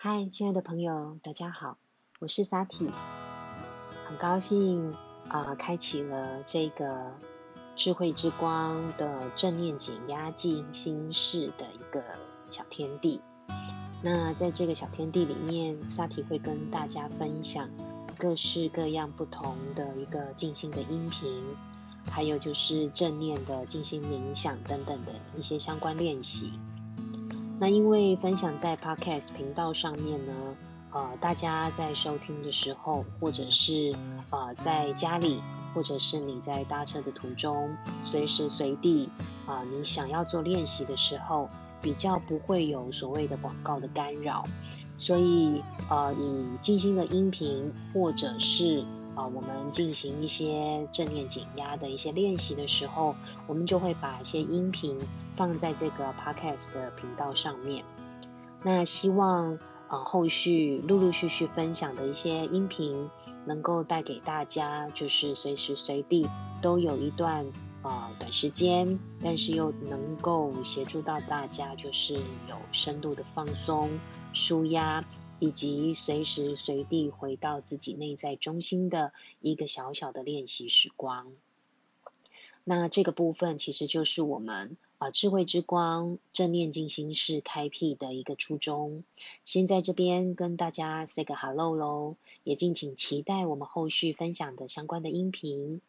嗨，亲爱的朋友，大家好，我是萨提，很高兴啊，开启了这个智慧之光的正念减压静心室的一个小天地。那在这个小天地里面，萨提会跟大家分享各式各样不同的一个静心的音频，还有就是正念的静心冥想等等的一些相关练习。那因为分享在 Podcast 频道上面呢，呃，大家在收听的时候，或者是呃在家里，或者是你在搭车的途中，随时随地啊，你想要做练习的时候，比较不会有所谓的广告的干扰，所以呃，以静心的音频或者是。啊，我们进行一些正念减压的一些练习的时候，我们就会把一些音频放在这个 podcast 的频道上面。那希望呃后续陆陆续续分享的一些音频，能够带给大家，就是随时随地都有一段呃短时间，但是又能够协助到大家，就是有深度的放松、舒压。以及随时随地回到自己内在中心的一个小小的练习时光。那这个部分其实就是我们啊智慧之光正念静心室开辟的一个初衷。先在这边跟大家 say 个 hello 喽，也敬请期待我们后续分享的相关的音频。